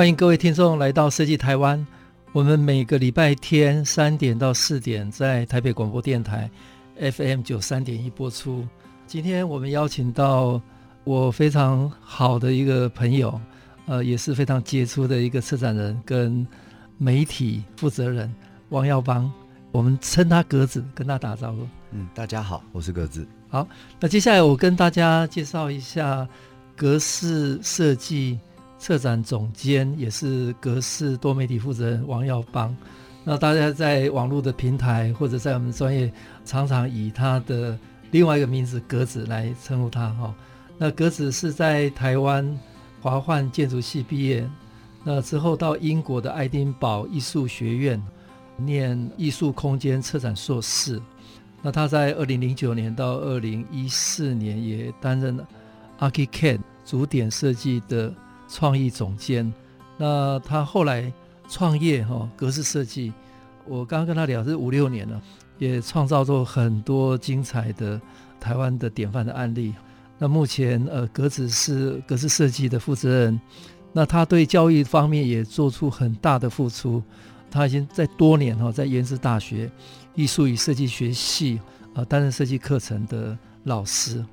欢迎各位听众来到设计台湾。我们每个礼拜天三点到四点在台北广播电台 FM 九三点一播出。今天我们邀请到我非常好的一个朋友，呃，也是非常杰出的一个策展人跟媒体负责人王耀邦。我们称他格子，跟他打招呼。嗯，大家好，我是格子。好，那接下来我跟大家介绍一下格式设计。策展总监也是格式多媒体负责人王耀邦，那大家在网络的平台或者在我们专业，常常以他的另外一个名字格子来称呼他哈。那格子是在台湾华幻建筑系毕业，那之后到英国的爱丁堡艺术学院念艺术空间策展硕士。那他在二零零九年到二零一四年也担任了 Archicad 主点设计的。创意总监，那他后来创业哈，格式设计，我刚刚跟他聊是五六年了，也创造出很多精彩的台湾的典范的案例。那目前呃，格子是格式设计的负责人，那他对教育方面也做出很大的付出。他已经在多年哈，在延世大学艺术与设计学系啊担任设计课程的老师。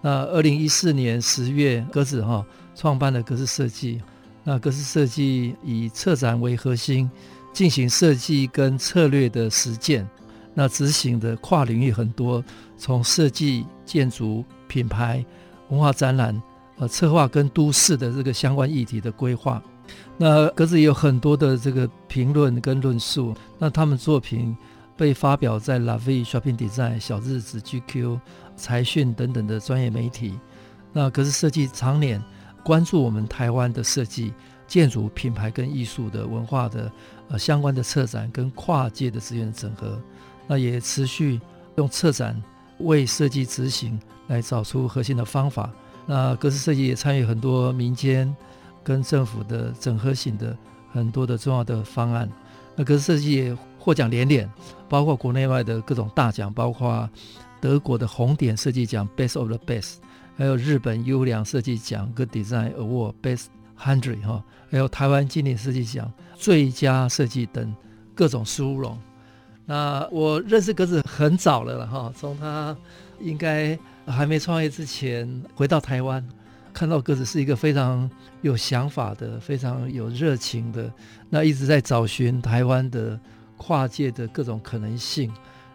那二零一四年十月，格子哈。创办了格式设计，那格式设计以策展为核心，进行设计跟策略的实践，那执行的跨领域很多，从设计、建筑、品牌、文化展览，呃，策划跟都市的这个相关议题的规划。那格子也有很多的这个评论跟论述，那他们作品被发表在 La Vie Shopping Design、小日子、GQ、财讯等等的专业媒体。那格式设计常年。关注我们台湾的设计、建筑、品牌跟艺术的文化的呃相关的策展跟跨界的资源整合，那也持续用策展为设计执行来找出核心的方法。那格式设计也参与很多民间跟政府的整合型的很多的重要的方案。那格式设计也获奖连连，包括国内外的各种大奖，包括德国的红点设计奖 （Best of the Best）。还有日本优良设计奖 Good Design Award Best Hundred 哈，还有台湾经典设计奖最佳设计等各种殊荣。那我认识格子很早了了哈，从他应该还没创业之前回到台湾，看到格子是一个非常有想法的、非常有热情的，那一直在找寻台湾的跨界的各种可能性。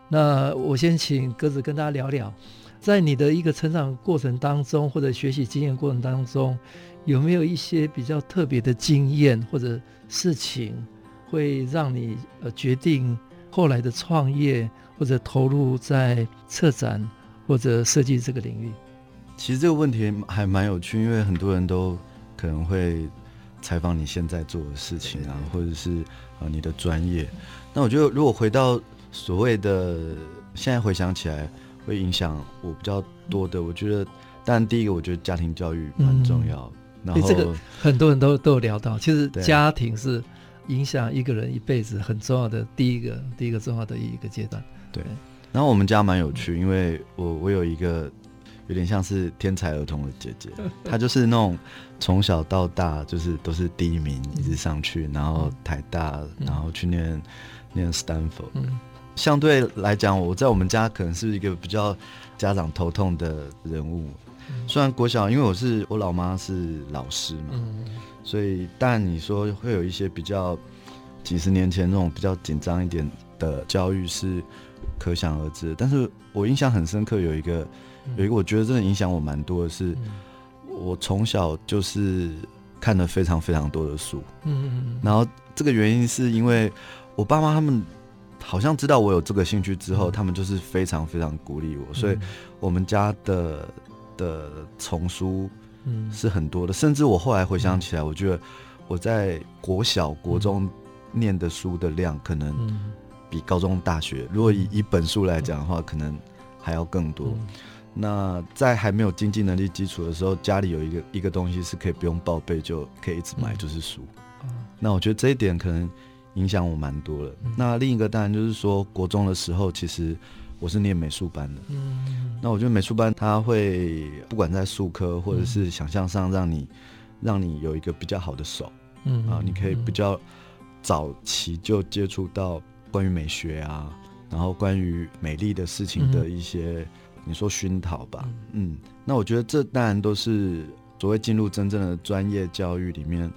那我先请格子跟大家聊聊。在你的一个成长过程当中，或者学习经验过程当中，有没有一些比较特别的经验或者事情，会让你呃决定后来的创业或者投入在策展或者设计这个领域？其实这个问题还蛮有趣，因为很多人都可能会采访你现在做的事情啊，或者是呃你的专业。那我觉得，如果回到所谓的现在回想起来。会影响我比较多的，我觉得，当然第一个，我觉得家庭教育蛮重要。嗯、然后这个很多人都都有聊到，其实家庭是影响一个人一辈子很重要的第一个第一个重要的一个阶段。对。然后我们家蛮有趣，因为我我有一个有点像是天才儿童的姐姐，她就是那种从小到大就是都是第一名，一直上去，然后台大，然后去念、嗯、念斯坦福。嗯相对来讲，我在我们家可能是一个比较家长头痛的人物。虽然国小，因为我是我老妈是老师嘛，所以但你说会有一些比较几十年前那种比较紧张一点的教育是可想而知。但是我印象很深刻，有一个有一个我觉得真的影响我蛮多的是，我从小就是看了非常非常多的书。嗯，然后这个原因是因为我爸妈他们。好像知道我有这个兴趣之后，他们就是非常非常鼓励我，所以我们家的的丛书嗯，是很多的。甚至我后来回想起来，我觉得我在国小、国中念的书的量，可能比高中、大学，如果以一本书来讲的话，可能还要更多。那在还没有经济能力基础的时候，家里有一个一个东西是可以不用报备就可以一直买，就是书。那我觉得这一点可能影响我蛮多了。那另一个当然就是说，国中的时候其实我是念美术班的。嗯那我觉得美术班它会不管在术科或者是想象上，让你让你有一个比较好的手。嗯啊，你可以比较早期就接触到关于美学啊，然后关于美丽的事情的一些。你说熏陶吧，嗯，那我觉得这当然都是所谓进入真正的专业教育里面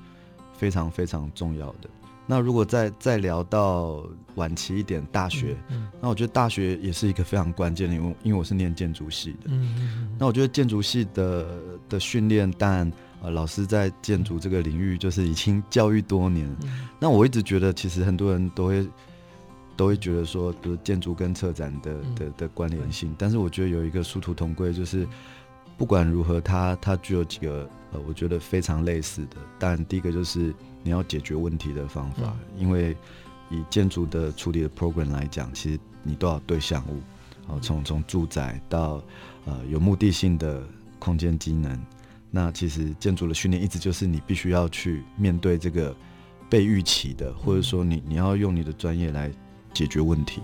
非常非常重要的。那如果再再聊到晚期一点，大学，嗯，那我觉得大学也是一个非常关键的，因为因为我是念建筑系的，嗯，那我觉得建筑系的的训练，当然呃，老师在建筑这个领域就是已经教育多年，那我一直觉得其实很多人都会。都会觉得说，比如建筑跟策展的的的关联性，但是我觉得有一个殊途同归，就是不管如何它，它它具有几个呃，我觉得非常类似的。但第一个就是你要解决问题的方法，因为以建筑的处理的 program 来讲，其实你都要对项物，然后从从住宅到呃有目的性的空间机能，那其实建筑的训练一直就是你必须要去面对这个被预期的，或者说你你要用你的专业来。解决问题，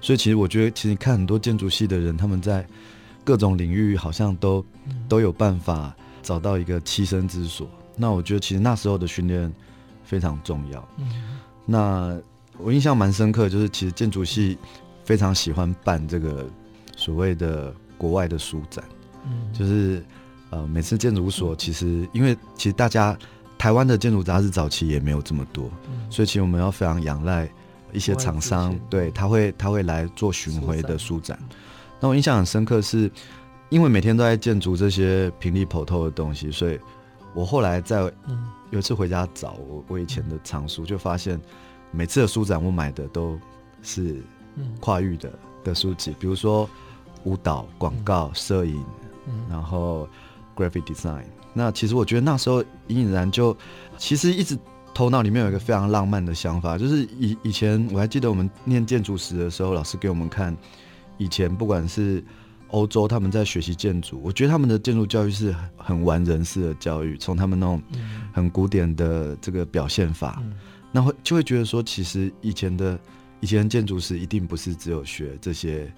所以其实我觉得，其实看很多建筑系的人，他们在各种领域好像都都有办法找到一个栖身之所。那我觉得，其实那时候的训练非常重要。嗯。那我印象蛮深刻，就是其实建筑系非常喜欢办这个所谓的国外的书展，就是呃，每次建筑所其实因为其实大家台湾的建筑杂志早期也没有这么多，所以其实我们要非常仰赖。一些厂商对他会他会来做巡回的书展，那我印象很深刻，是因为每天都在建筑这些平立剖透的东西，所以我后来在有一次回家找我我以前的藏书，就发现每次的书展我买的都是跨域的的书籍，比如说舞蹈、广告、摄影，然后 graphic design。那其实我觉得那时候隐隐然就其实一直。头脑里面有一个非常浪漫的想法，就是以以前我还记得我们念建筑史的时候，老师给我们看以前不管是欧洲他们在学习建筑，我觉得他们的建筑教育是很完人式的教育，从他们那种很古典的这个表现法，那会就会觉得说，其实以前的以前的建筑师一定不是只有学这些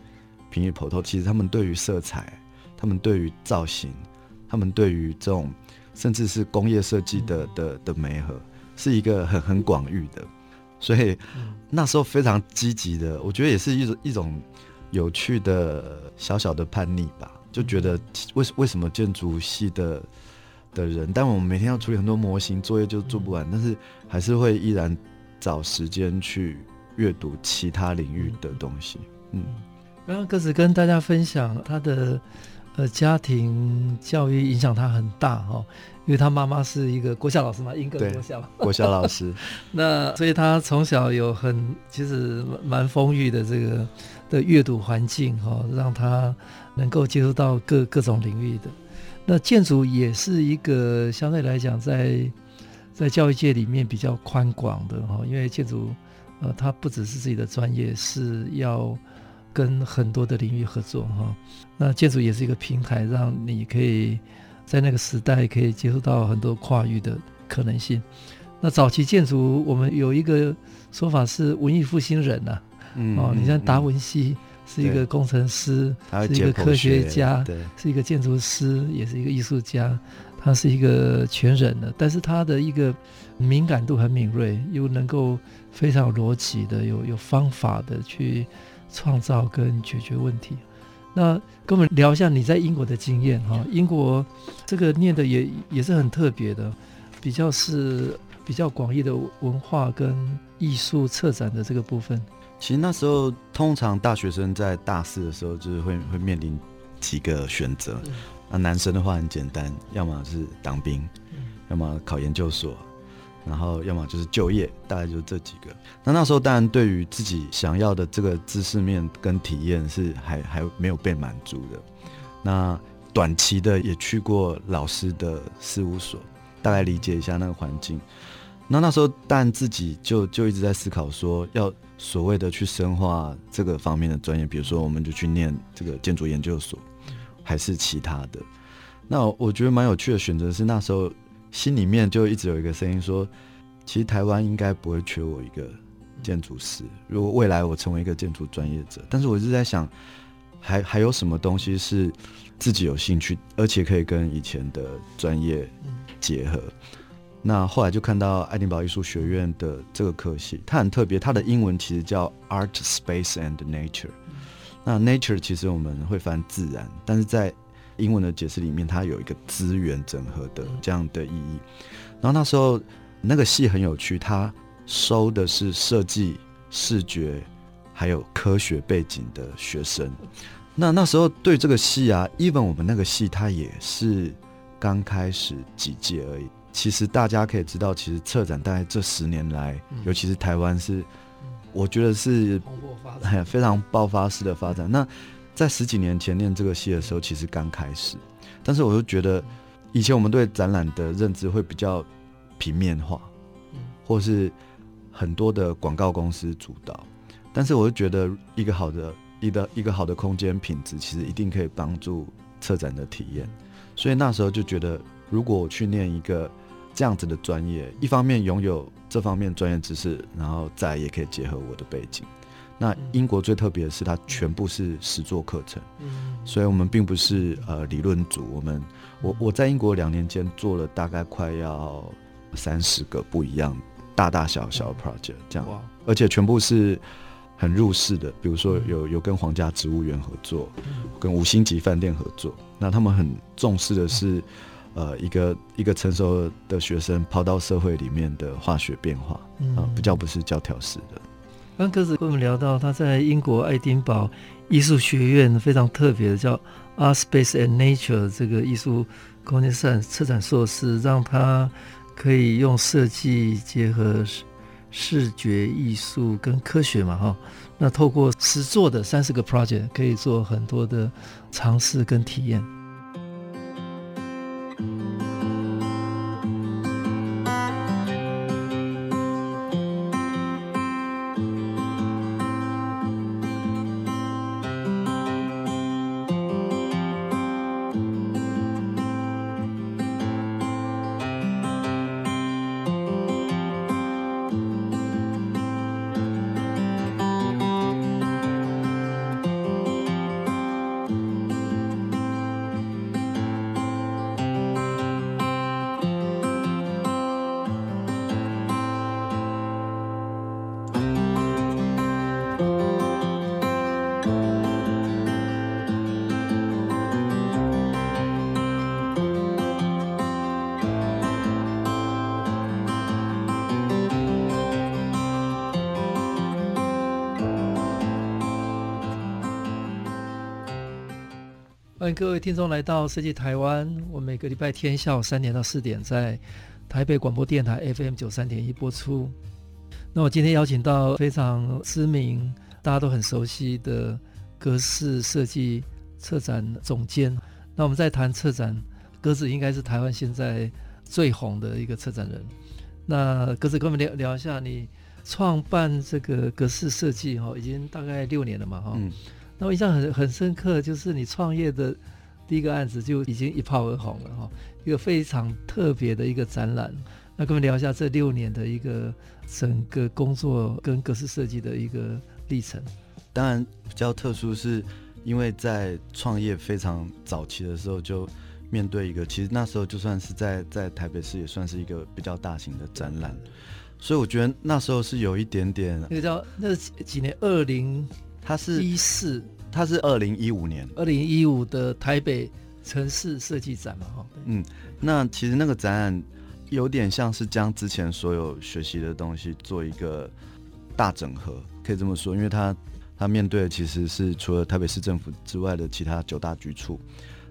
平易普透，其实他们对于色彩，他们对于造型，他们对于这种甚至是工业设计的的的媒合。是一个很很广域的，所以那时候非常积极的，我觉得也是一种一种有趣的小小的叛逆吧，就觉得为为什么建筑系的的人，但我们每天要处理很多模型，作业就做不完，但是还是会依然找时间去阅读其他领域的东西。嗯，刚刚格子跟大家分享他的呃家庭教育影响他很大哈、哦。因为他妈妈是一个国小老师嘛，英格国小，国小老师，那所以他从小有很其实蛮丰裕的这个的阅读环境哈、哦，让他能够接触到各各种领域的。那建筑也是一个相对来讲在在教育界里面比较宽广的哈、哦，因为建筑呃它不只是自己的专业，是要跟很多的领域合作哈、哦。那建筑也是一个平台，让你可以。在那个时代，可以接触到很多跨域的可能性。那早期建筑，我们有一个说法是文艺复兴人呐、啊，嗯，哦，你像达文西是一个工程师，是一个科学家，是一个建筑师，也是一个艺术家，他是一个全人的。但是他的一个敏感度很敏锐，又能够非常有逻辑的、有有方法的去创造跟解决问题。那跟我们聊一下你在英国的经验哈，英国这个念的也也是很特别的，比较是比较广义的文化跟艺术策展的这个部分。其实那时候通常大学生在大四的时候就是会会面临几个选择，那男生的话很简单，要么是当兵，要么考研究所。然后，要么就是就业，大概就这几个。那那时候，当然对于自己想要的这个知识面跟体验是还还没有被满足的。那短期的也去过老师的事务所，大概理解一下那个环境。那那时候，但自己就就一直在思考说，要所谓的去深化这个方面的专业，比如说，我们就去念这个建筑研究所，还是其他的。那我觉得蛮有趣的选择是，那时候心里面就一直有一个声音说，其实台湾应该不会缺我一个建筑师。如果未来我成为一个建筑专业者，但是我一直在想，还还有什么东西是自己有兴趣，而且可以跟以前的专业结合。那后来就看到爱丁堡艺术学院的这个科系，它很特别，它的英文其实叫 Art Space and Nature。那 Nature 其实我们会翻自然，但是在英文的解释里面，它有一个资源整合的这样的意义。然后那时候那个系很有趣，它收的是设计、视觉还有科学背景的学生。那那时候对这个系啊，even 我们那个系它也是刚开始几届而已。其实大家可以知道，其实策展大概这十年来，嗯、尤其是台湾是，嗯、我觉得是 非常爆发式的发展。那在十几年前念这个系的时候，其实刚开始，但是我就觉得，以前我们对展览的认知会比较平面化，嗯、或是很多的广告公司主导。但是我就觉得，一个好的一个一个好的空间品质，其实一定可以帮助策展的体验。所以那时候就觉得，如果我去念一个。这样子的专业，一方面拥有这方面专业知识，然后再也可以结合我的背景。那英国最特别的是，它全部是实作课程，所以我们并不是呃理论组。我们我我在英国两年间做了大概快要三十个不一样大大小小的 project，这样，而且全部是很入世的，比如说有有跟皇家植物园合作，跟五星级饭店合作。那他们很重视的是。呃，一个一个成熟的学生跑到社会里面的化学变化，啊、嗯呃，比较不是教条式的。刚鸽子跟我们聊到他在英国爱丁堡艺术学院非常特别的叫 Art Space and Nature 这个艺术空间展策展硕士，让他可以用设计结合视觉艺术跟科学嘛，哈，那透过实作的三十个 project 可以做很多的尝试跟体验。欢迎各位听众来到设计台湾。我每个礼拜天下午三点到四点在台北广播电台 FM 九三点一播出。那我今天邀请到非常知名、大家都很熟悉的格式设计策展总监。那我们在谈策展，格子应该是台湾现在最红的一个策展人。那格子跟我们聊聊一下，你创办这个格式设计哈，已经大概六年了嘛哈。嗯那我印象很很深刻，就是你创业的第一个案子就已经一炮而红了哈，一个非常特别的一个展览。那跟我们聊一下这六年的一个整个工作跟格式设计的一个历程。当然比较特殊，是因为在创业非常早期的时候，就面对一个其实那时候就算是在在台北市也算是一个比较大型的展览，所以我觉得那时候是有一点点那个叫那几年二零。它是一四，它是二零一五年，二零一五的台北城市设计展嘛，哈。嗯，那其实那个展览有点像是将之前所有学习的东西做一个大整合，可以这么说，因为它它面对的其实是除了台北市政府之外的其他九大局处，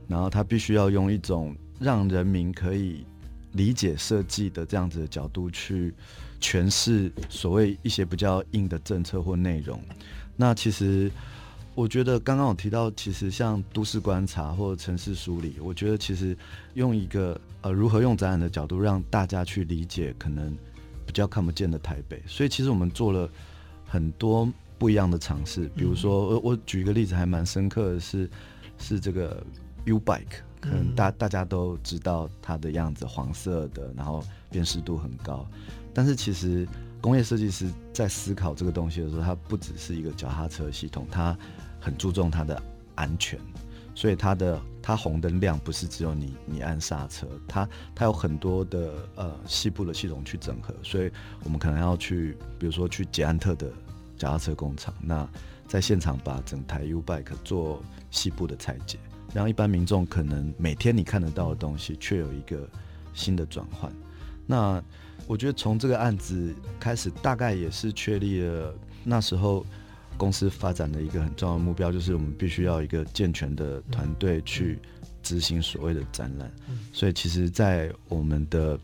然后它必须要用一种让人民可以理解设计的这样子的角度去诠释所谓一些比较硬的政策或内容。那其实我觉得刚刚我提到，其实像都市观察或者城市梳理，我觉得其实用一个呃如何用展览的角度让大家去理解可能比较看不见的台北，所以其实我们做了很多不一样的尝试。比如说，我我举一个例子还蛮深刻的是，是这个 U Bike，可能大大家都知道它的样子，黄色的，然后辨识度很高，但是其实工业设计师在思考这个东西的时候，它不只是一个脚踏车系统，它很注重它的安全，所以它的它红灯亮不是只有你你按刹车，它它有很多的呃细部的系统去整合，所以我们可能要去，比如说去捷安特的脚踏车工厂，那在现场把整台 U Bike 做细部的拆解，让一般民众可能每天你看得到的东西，却有一个新的转换。那我觉得从这个案子开始，大概也是确立了那时候。公司发展的一个很重要的目标，就是我们必须要一个健全的团队去执行所谓的展览。所以，其实，在我们的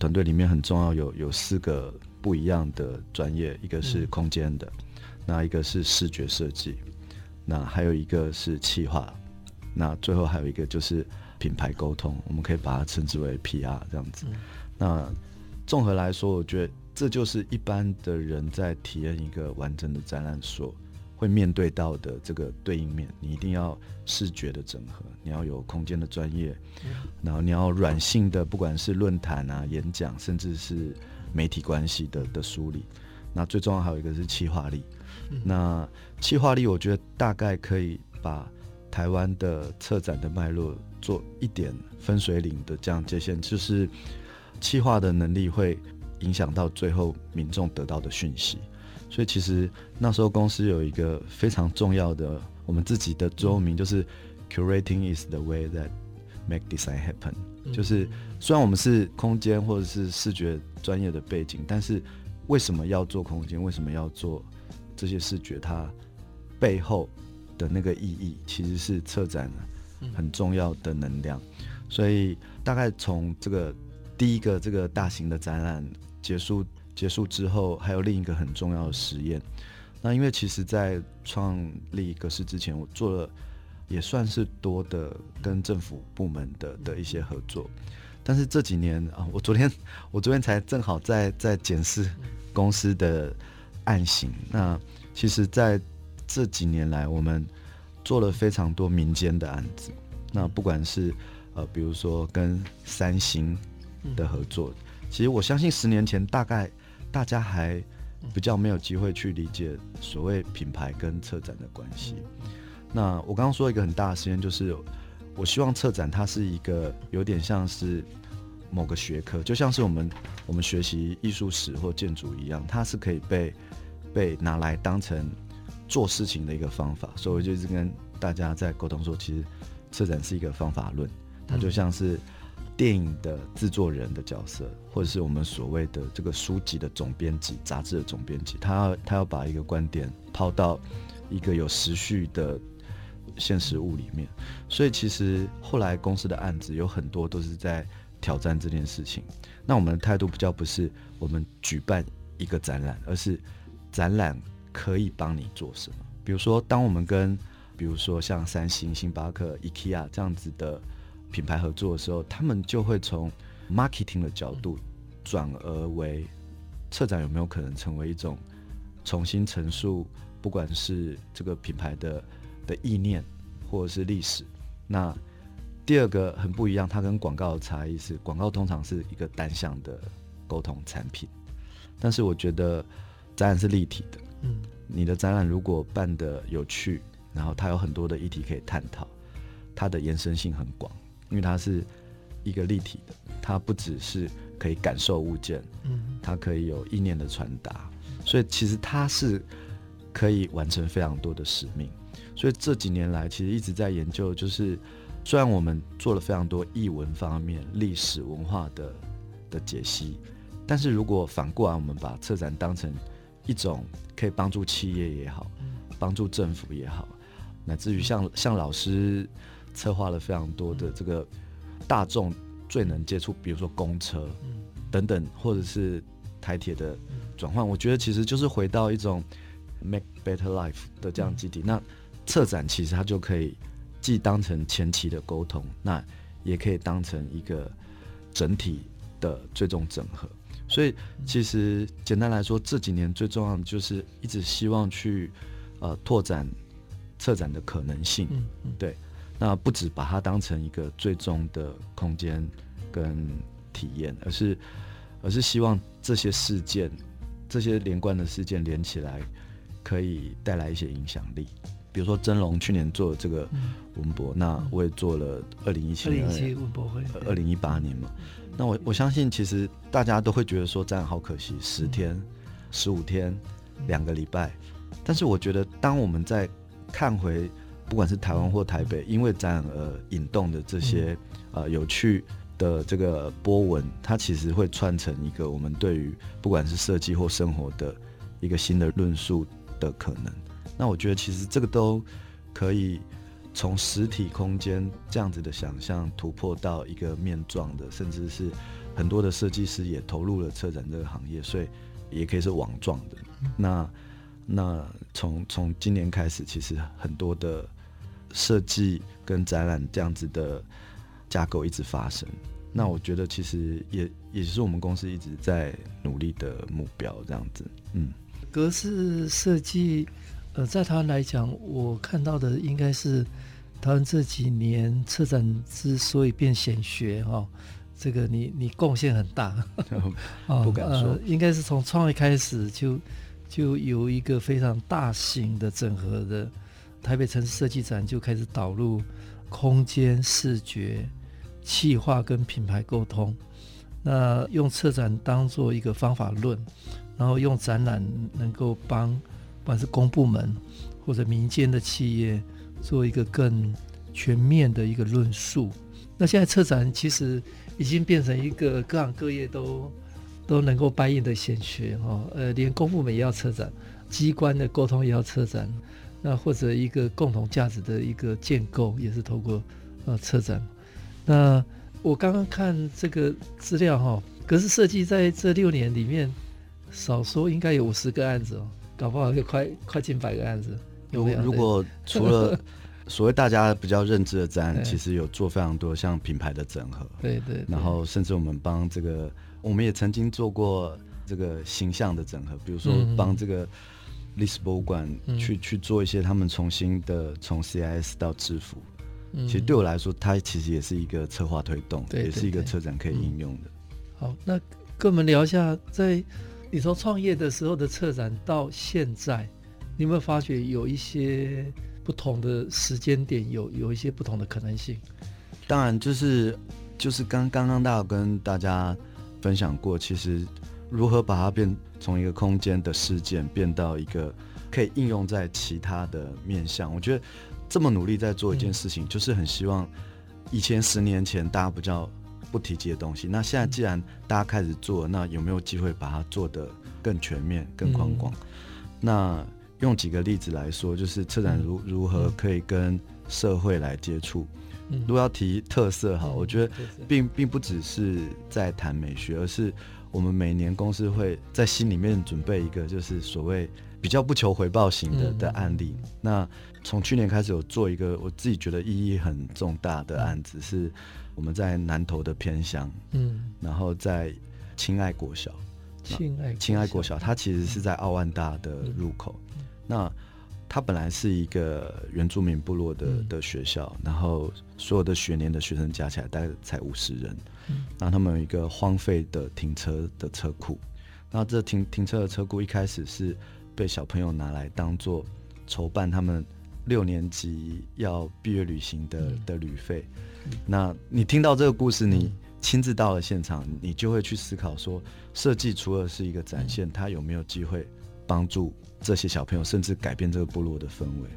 团队里面，很重要有有四个不一样的专业，一个是空间的，那一个是视觉设计，那还有一个是企划，那最后还有一个就是品牌沟通，我们可以把它称之为 PR 这样子。那综合来说，我觉得。这就是一般的人在体验一个完整的展览所会面对到的这个对应面。你一定要视觉的整合，你要有空间的专业，然后你要软性的，不管是论坛啊、演讲，甚至是媒体关系的的梳理。那最重要还有一个是企划力。那企划力，我觉得大概可以把台湾的策展的脉络做一点分水岭的这样界限，就是企划的能力会。影响到最后民众得到的讯息，所以其实那时候公司有一个非常重要的我们自己的座右铭，就是 “Curating is the way that make design happen”。就是虽然我们是空间或者是视觉专业的背景，但是为什么要做空间？为什么要做这些视觉？它背后的那个意义，其实是策展很重要的能量。所以大概从这个第一个这个大型的展览。结束结束之后，还有另一个很重要的实验。那因为其实，在创立格式之前，我做了也算是多的跟政府部门的的一些合作。但是这几年啊，我昨天 我昨天才正好在在检视公司的案型。那其实在这几年来，我们做了非常多民间的案子。那不管是呃，比如说跟三星的合作。其实我相信，十年前大概大家还比较没有机会去理解所谓品牌跟策展的关系。那我刚刚说一个很大的实验，就是我希望策展它是一个有点像是某个学科，就像是我们我们学习艺术史或建筑一样，它是可以被被拿来当成做事情的一个方法。所以我就一直跟大家在沟通说，其实策展是一个方法论，它就像是。电影的制作人的角色，或者是我们所谓的这个书籍的总编辑、杂志的总编辑，他要他要把一个观点抛到一个有时序的现实物里面。所以其实后来公司的案子有很多都是在挑战这件事情。那我们的态度比较不是我们举办一个展览，而是展览可以帮你做什么。比如说，当我们跟比如说像三星、星巴克、IKEA 这样子的。品牌合作的时候，他们就会从 marketing 的角度转而为策展有没有可能成为一种重新陈述，不管是这个品牌的的意念或者是历史。那第二个很不一样，它跟广告的差异是，广告通常是一个单向的沟通产品，但是我觉得展览是立体的。嗯，你的展览如果办的有趣，然后它有很多的议题可以探讨，它的延伸性很广。因为它是一个立体的，它不只是可以感受物件，嗯，它可以有意念的传达，所以其实它是可以完成非常多的使命。所以这几年来，其实一直在研究，就是虽然我们做了非常多译文方面、历史文化的的解析，但是如果反过来，我们把策展当成一种可以帮助企业也好，帮助政府也好，乃至于像像老师。策划了非常多的这个大众最能接触，比如说公车等等，或者是台铁的转换。我觉得其实就是回到一种 make better life 的这样基地。那策展其实它就可以既当成前期的沟通，那也可以当成一个整体的最终整合。所以其实简单来说，这几年最重要的就是一直希望去呃拓展策展的可能性。嗯嗯，对。那不止把它当成一个最终的空间跟体验，而是而是希望这些事件、这些连贯的事件连起来，可以带来一些影响力。比如说真龙去年做这个文博，嗯、那我也做了二零一七年文博会，二零一八年嘛。那我我相信，其实大家都会觉得说这样好可惜，十天、十五天、两个礼拜。但是我觉得，当我们在看回。不管是台湾或台北，因为展览而引动的这些呃有趣的这个波纹，它其实会串成一个我们对于不管是设计或生活的一个新的论述的可能。那我觉得其实这个都可以从实体空间这样子的想象突破到一个面状的，甚至是很多的设计师也投入了策展这个行业，所以也可以是网状的。那那从从今年开始，其实很多的。设计跟展览这样子的架构一直发生，那我觉得其实也也是我们公司一直在努力的目标，这样子。嗯，格式设计，呃，在台湾来讲，我看到的应该是台湾这几年策展之所以变显学哈，这个你你贡献很大，不敢说，呃、应该是从创业开始就就有一个非常大型的整合的。台北城市设计展就开始导入空间视觉、气化跟品牌沟通，那用策展当做一个方法论，然后用展览能够帮不管是公部门或者民间的企业做一个更全面的一个论述。那现在策展其实已经变成一个各行各业都都能够 buy in 的显学哦，呃，连公部门也要策展，机关的沟通也要策展。那或者一个共同价值的一个建构，也是透过呃策展。那我刚刚看这个资料哈，格式设计在这六年里面，少说应该有五十个案子哦，搞不好就快快近百个案子。有有？如果 除了所谓大家比较认知的展，其实有做非常多像品牌的整合。对对，对。然后甚至我们帮这个，我们也曾经做过这个形象的整合，比如说帮这个。历史博物馆去、嗯、去做一些他们重新的从 CIS 到制服，嗯、其实对我来说，它其实也是一个策划推动，对对对，也是一个车展可以应用的。嗯、好，那跟我们聊一下，在你从创业的时候的策展到现在，你有没有发觉有一些不同的时间点，有有一些不同的可能性？当然，就是就是刚刚刚大家跟大家分享过，其实如何把它变。从一个空间的事件变到一个可以应用在其他的面向，我觉得这么努力在做一件事情，就是很希望以前十年前大家不叫不提及的东西，那现在既然大家开始做，那有没有机会把它做得更全面、更宽广？那用几个例子来说，就是策展如如何可以跟社会来接触。如果要提特色哈，我觉得并并不只是在谈美学，而是。我们每年公司会在心里面准备一个，就是所谓比较不求回报型的的案例。那从去年开始有做一个我自己觉得意义很重大的案子，是我们在南投的偏乡，嗯，然后在亲爱国小，亲爱亲爱国小，它其实是在奥万大的入口。那它本来是一个原住民部落的的学校，然后所有的学年的学生加起来大概才五十人。那他们有一个荒废的停车的车库，那这停停车的车库一开始是被小朋友拿来当做筹办他们六年级要毕业旅行的的旅费。那你听到这个故事，你亲自到了现场，你就会去思考说，设计除了是一个展现，它有没有机会帮助这些小朋友，甚至改变这个部落的氛围。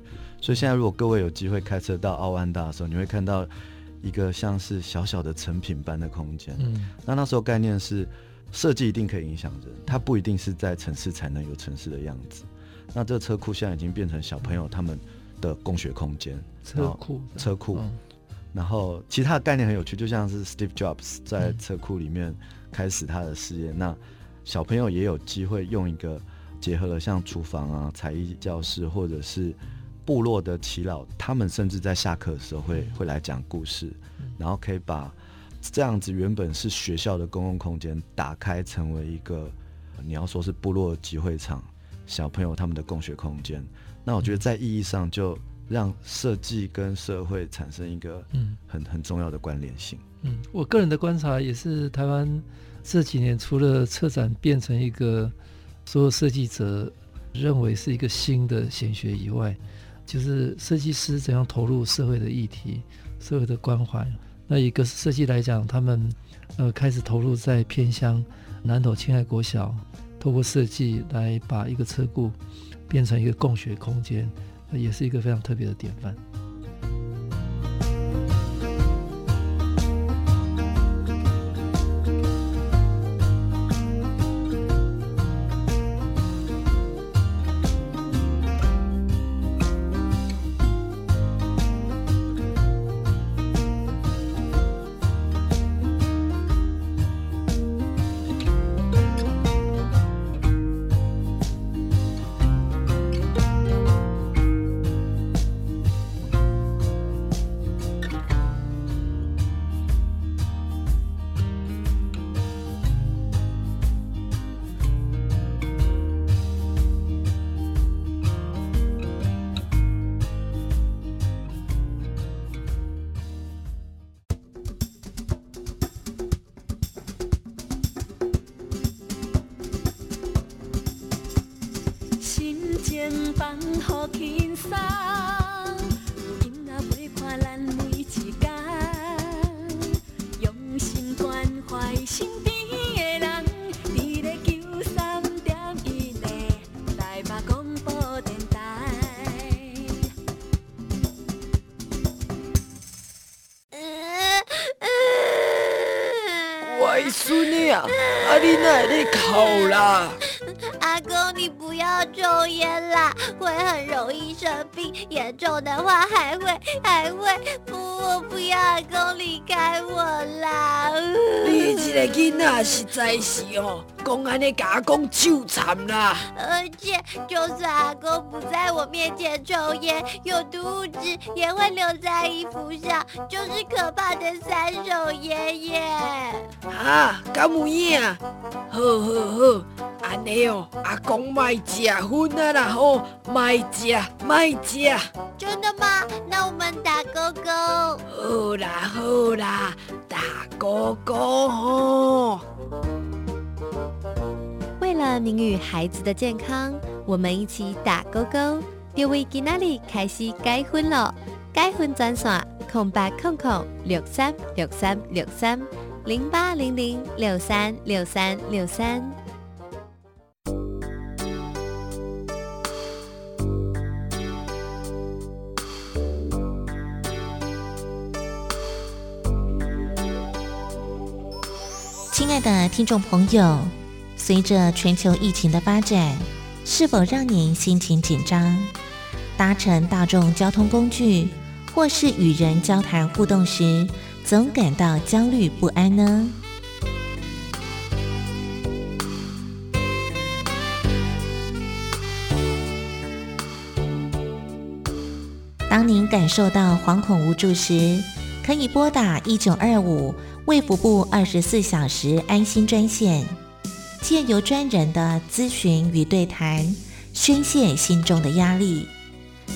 所以现在如果各位有机会开车到奥万大的时候，你会看到。一个像是小小的成品般的空间，嗯，那那时候概念是设计一定可以影响人，它不一定是在城市才能有城市的样子。那这个车库现在已经变成小朋友他们的共学空间，车库车库，然后其他的概念很有趣，就像是 Steve Jobs 在车库里面开始他的事业，那小朋友也有机会用一个结合了像厨房啊、才艺教室或者是部落的耆老，他们甚至在下课的时候会会来讲故事，然后可以把这样子原本是学校的公共空间打开，成为一个你要说是部落集会场，小朋友他们的共学空间。那我觉得在意义上，就让设计跟社会产生一个嗯很很重要的关联性。嗯，我个人的观察也是，台湾这几年除了策展变成一个所有设计者认为是一个新的显学以外，就是设计师怎样投入社会的议题、社会的关怀。那一个设计来讲，他们呃开始投入在偏乡南投亲爱国小，透过设计来把一个车库变成一个共学空间，也是一个非常特别的典范。严重的话还会 还会不，我不要阿公离开我啦！你这个囡仔实在是哦，公安的甲阿公羞惨啦！而且就算阿公不在我面前抽烟，有毒物质也会留在衣服上，就是可怕的三手烟耶！啊，敢有影？好好好，安尼哦，阿公卖食薰啊啦吼，卖食卖食。真的吗？那我们打勾勾。好啦好啦，打勾勾哦。为了您与孩子的健康，我们一起打勾勾。就为今仔日开始改婚了，改婚专线空白空空六三六三六三零八零零六三六三六三。亲爱的听众朋友，随着全球疫情的发展，是否让您心情紧张？搭乘大众交通工具，或是与人交谈互动时，总感到焦虑不安呢？当您感受到惶恐无助时，可以拨打一九二五。卫福部二十四小时安心专线，借由专人的咨询与对谈，宣泄心中的压力。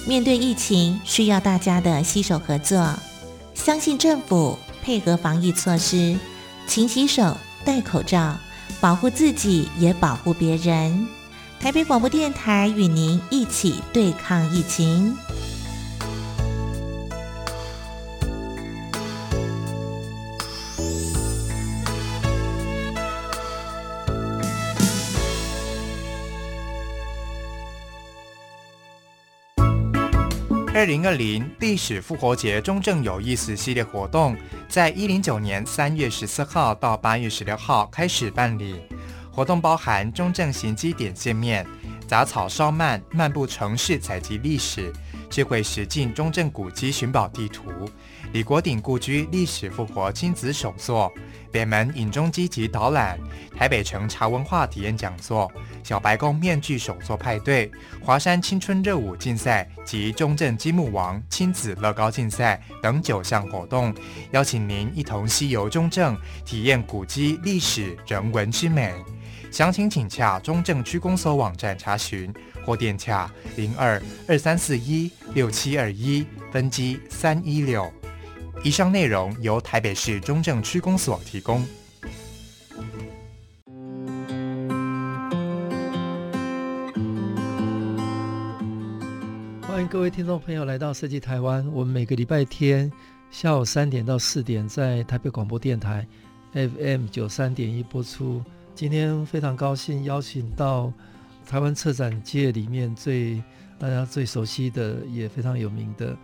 面对疫情，需要大家的携手合作。相信政府配合防疫措施，勤洗手、戴口罩，保护自己也保护别人。台北广播电台与您一起对抗疫情。二零二零历史复活节中正有意思系列活动，在一零九年三月十四号到八月十六号开始办理。活动包含中正行基点见面、杂草烧漫、漫步城市采集历史、智慧实境中正古迹寻宝地图、李国鼎故居历史复活亲子手作、北门影中基及导览、台北城茶文化体验讲座、小白宫面具手作派对、华山青春热舞竞赛及中正积木王亲子乐高竞赛等九项活动，邀请您一同西游中正，体验古迹历史人文之美。详情请洽中正区公所网站查询，或电洽零二二三四一六七二一分机三一六。以上内容由台北市中正区公所提供。欢迎各位听众朋友来到设计台湾。我们每个礼拜天下午三点到四点在台北广播电台 FM 九三点一播出。今天非常高兴邀请到台湾策展界里面最大家最熟悉的，也非常有名的。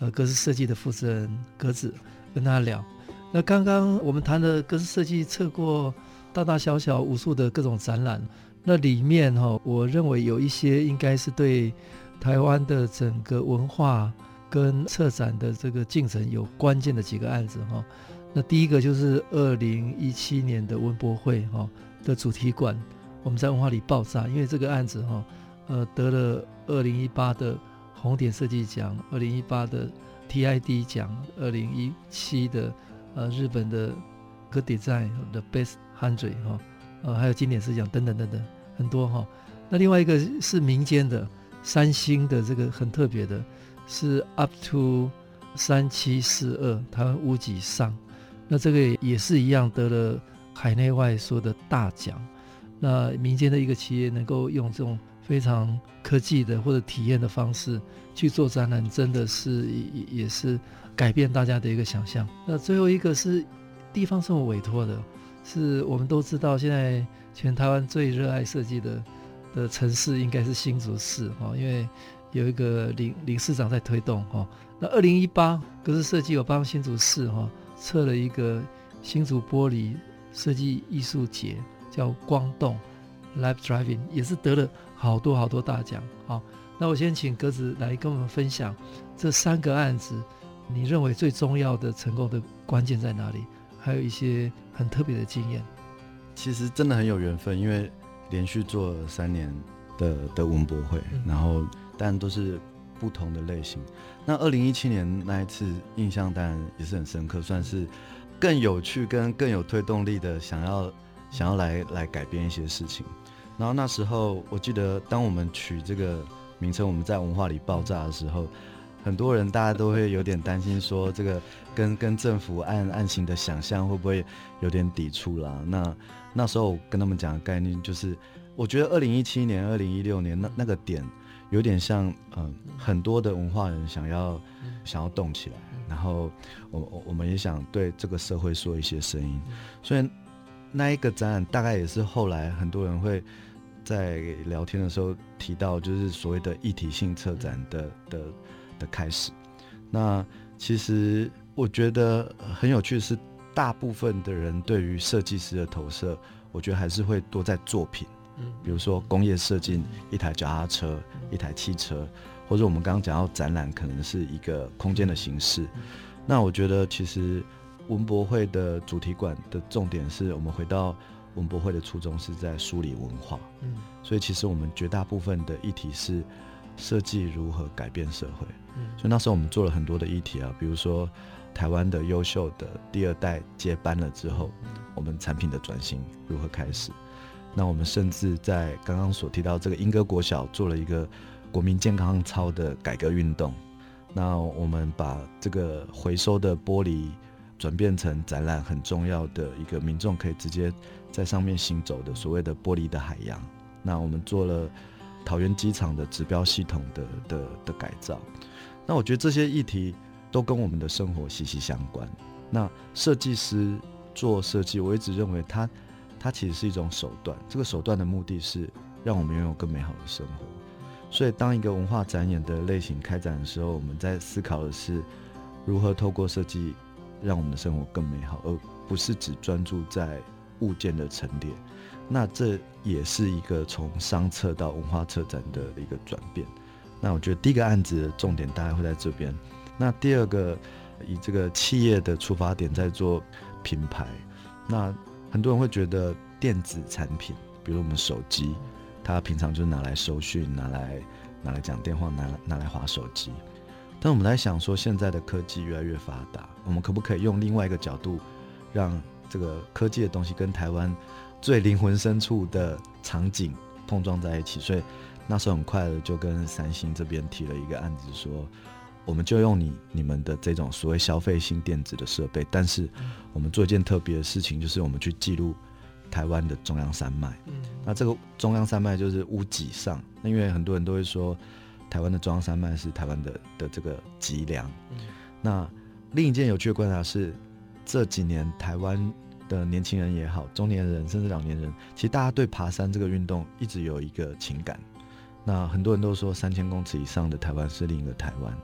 呃，格式设计的负责人格子跟他聊。那刚刚我们谈的格式设计策过大大小小无数的各种展览，那里面哈、哦，我认为有一些应该是对台湾的整个文化跟策展的这个进程有关键的几个案子哈、哦。那第一个就是二零一七年的文博会哈的主题馆，我们在文化里爆炸，因为这个案子哈，呃，得了二零一八的。红点设计奖，二零一八的 TID 奖，二零一七的呃日本的 Good Design The Best Hundred 哈，呃还有经典设计奖等等等等很多哈。那另外一个是民间的三星的这个很特别的，是 Up to 三七四二台湾屋脊上，那这个也是一样得了海内外说的大奖。那民间的一个企业能够用这种。非常科技的或者体验的方式去做展览，真的是也也是改变大家的一个想象。那最后一个是地方政府委托的，是我们都知道，现在全台湾最热爱设计的的城市应该是新竹市哈，因为有一个林林市长在推动哈。那二零一八格式设计有帮新竹市哈策了一个新竹玻璃设计艺术节，叫光动 Live Driving，也是得了。好多好多大奖，好，那我先请格子来跟我们分享这三个案子，你认为最重要的成功的关键在哪里？还有一些很特别的经验。其实真的很有缘分，因为连续做了三年的的文博会，嗯、然后但都是不同的类型。那二零一七年那一次印象当然也是很深刻，算是更有趣跟更有推动力的，想要想要来来改变一些事情。然后那时候，我记得当我们取这个名称，我们在文化里爆炸的时候，很多人大家都会有点担心，说这个跟跟政府按按行的想象会不会有点抵触啦？那那时候我跟他们讲的概念就是，我觉得二零一七年、二零一六年那那个点有点像，嗯、很多的文化人想要想要动起来，然后我我我们也想对这个社会说一些声音，所以那一个展览大概也是后来很多人会。在聊天的时候提到，就是所谓的一体性策展的的的开始。那其实我觉得很有趣的是，大部分的人对于设计师的投射，我觉得还是会多在作品，比如说工业设计一台脚踏车、一台汽车，或者我们刚刚讲到展览，可能是一个空间的形式。那我觉得其实文博会的主题馆的重点是我们回到。文博会的初衷是在梳理文化，嗯，所以其实我们绝大部分的议题是设计如何改变社会，嗯，所以那时候我们做了很多的议题啊，比如说台湾的优秀的第二代接班了之后，我们产品的转型如何开始？那我们甚至在刚刚所提到这个英歌国小做了一个国民健康操的改革运动，那我们把这个回收的玻璃转变成展览很重要的一个民众可以直接。在上面行走的所谓的玻璃的海洋，那我们做了桃园机场的指标系统的的的改造，那我觉得这些议题都跟我们的生活息息相关。那设计师做设计，我一直认为他他其实是一种手段，这个手段的目的是让我们拥有更美好的生活。所以当一个文化展演的类型开展的时候，我们在思考的是如何透过设计让我们的生活更美好，而不是只专注在。物件的陈列，那这也是一个从商策到文化策展的一个转变。那我觉得第一个案子的重点大概会在这边。那第二个，以这个企业的出发点在做品牌，那很多人会觉得电子产品，比如我们手机，它平常就是拿来收讯，拿来拿来讲电话，拿拿来划手机。但我们在想说，现在的科技越来越发达，我们可不可以用另外一个角度，让这个科技的东西跟台湾最灵魂深处的场景碰撞在一起？所以那时候很快的就跟三星这边提了一个案子，说我们就用你你们的这种所谓消费性电子的设备，但是我们做一件特别的事情，就是我们去记录台湾的中央山脉。嗯那这个中央山脉就是屋脊上，那因为很多人都会说。台湾的中央山脉是台湾的的这个脊梁。那另一件有趣的观察是，这几年台湾的年轻人也好，中年人甚至老年人，其实大家对爬山这个运动一直有一个情感。那很多人都说三千公尺以上的台湾是另一个台湾。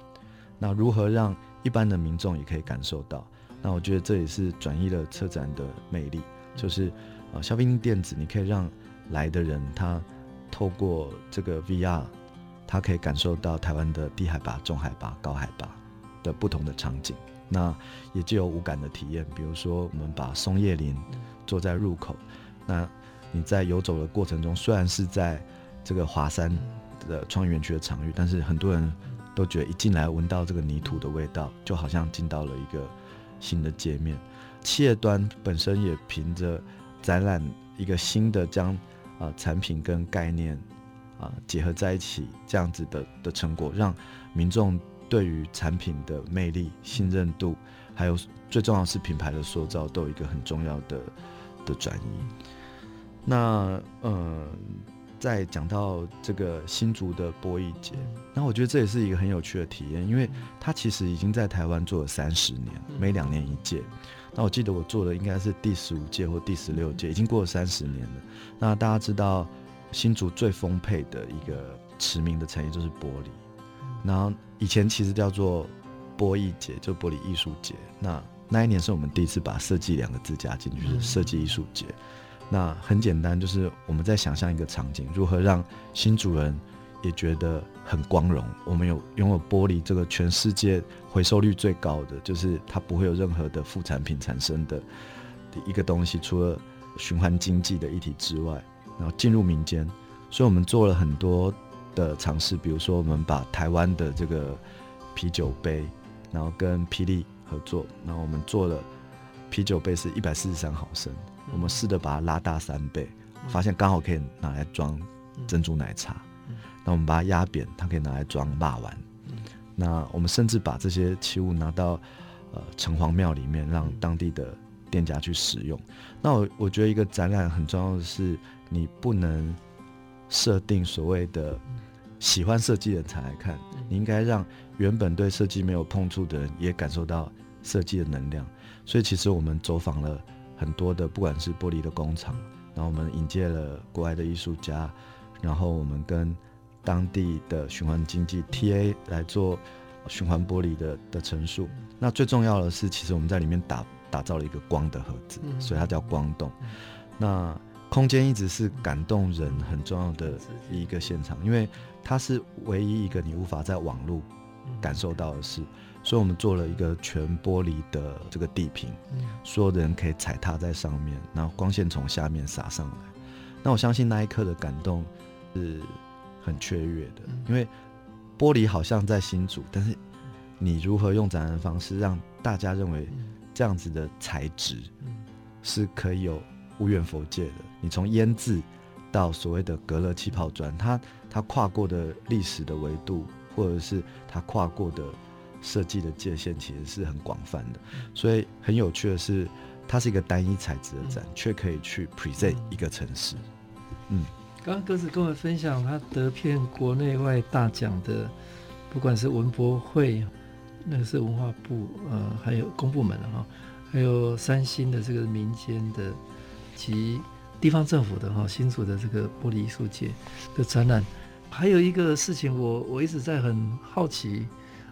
那如何让一般的民众也可以感受到？那我觉得这也是转移了车展的魅力，就是啊，消费电子，你可以让来的人他透过这个 VR。他可以感受到台湾的低海拔、中海拔、高海拔的不同的场景，那也就有五感的体验。比如说，我们把松叶林坐在入口，那你在游走的过程中，虽然是在这个华山的创意园区的场域，但是很多人都觉得一进来闻到这个泥土的味道，就好像进到了一个新的界面。企业端本身也凭着展览一个新的将啊、呃、产品跟概念。啊，结合在一起这样子的的成果，让民众对于产品的魅力、信任度，还有最重要是品牌的塑造，都有一个很重要的的转移。那呃，再讲到这个新竹的播艺节，那我觉得这也是一个很有趣的体验，因为它其实已经在台湾做了三十年，每两年一届。那我记得我做的应该是第十五届或第十六届，已经过了三十年了。那大家知道。新竹最丰沛的一个驰名的产业就是玻璃，然后以前其实叫做玻璃节，就玻璃艺术节。那那一年是我们第一次把设计两个字加进去，是设计艺术节。那很简单，就是我们在想象一个场景，如何让新主人也觉得很光荣。我们有拥有玻璃这个全世界回收率最高的，就是它不会有任何的副产品产生的一个东西，除了循环经济的议题之外。然后进入民间，所以我们做了很多的尝试，比如说我们把台湾的这个啤酒杯，然后跟霹雳合作，然后我们做了啤酒杯是一百四十三毫升，我们试着把它拉大三倍，发现刚好可以拿来装珍珠奶茶。那我们把它压扁，它可以拿来装霸丸。那我们甚至把这些器物拿到呃城隍庙里面，让当地的店家去使用。那我我觉得一个展览很重要的是。你不能设定所谓的喜欢设计的人才来看，你应该让原本对设计没有碰触的人也感受到设计的能量。所以其实我们走访了很多的，不管是玻璃的工厂，然后我们引荐了国外的艺术家，然后我们跟当地的循环经济 TA 来做循环玻璃的的陈述。那最重要的是，其实我们在里面打打造了一个光的盒子，所以它叫光动。那空间一直是感动人很重要的一个现场，因为它是唯一一个你无法在网络感受到的事，所以我们做了一个全玻璃的这个地坪，所有的人可以踩踏在上面，然后光线从下面洒上来。那我相信那一刻的感动是很雀跃的，因为玻璃好像在新竹，但是你如何用展览的方式让大家认为这样子的材质是可以有。无远佛界的，你从腌制到所谓的隔热气泡砖，它它跨过的历史的维度，或者是它跨过的设计的界限，其实是很广泛的。所以很有趣的是，它是一个单一材质的展，却可以去 present 一个城市。嗯，刚刚鸽子跟我分享，他得遍国内外大奖的，不管是文博会，那个是文化部，呃，还有公部门的哈，还有三星的这个民间的。及地方政府的哈新竹的这个玻璃艺术节的展览，还有一个事情我我一直在很好奇，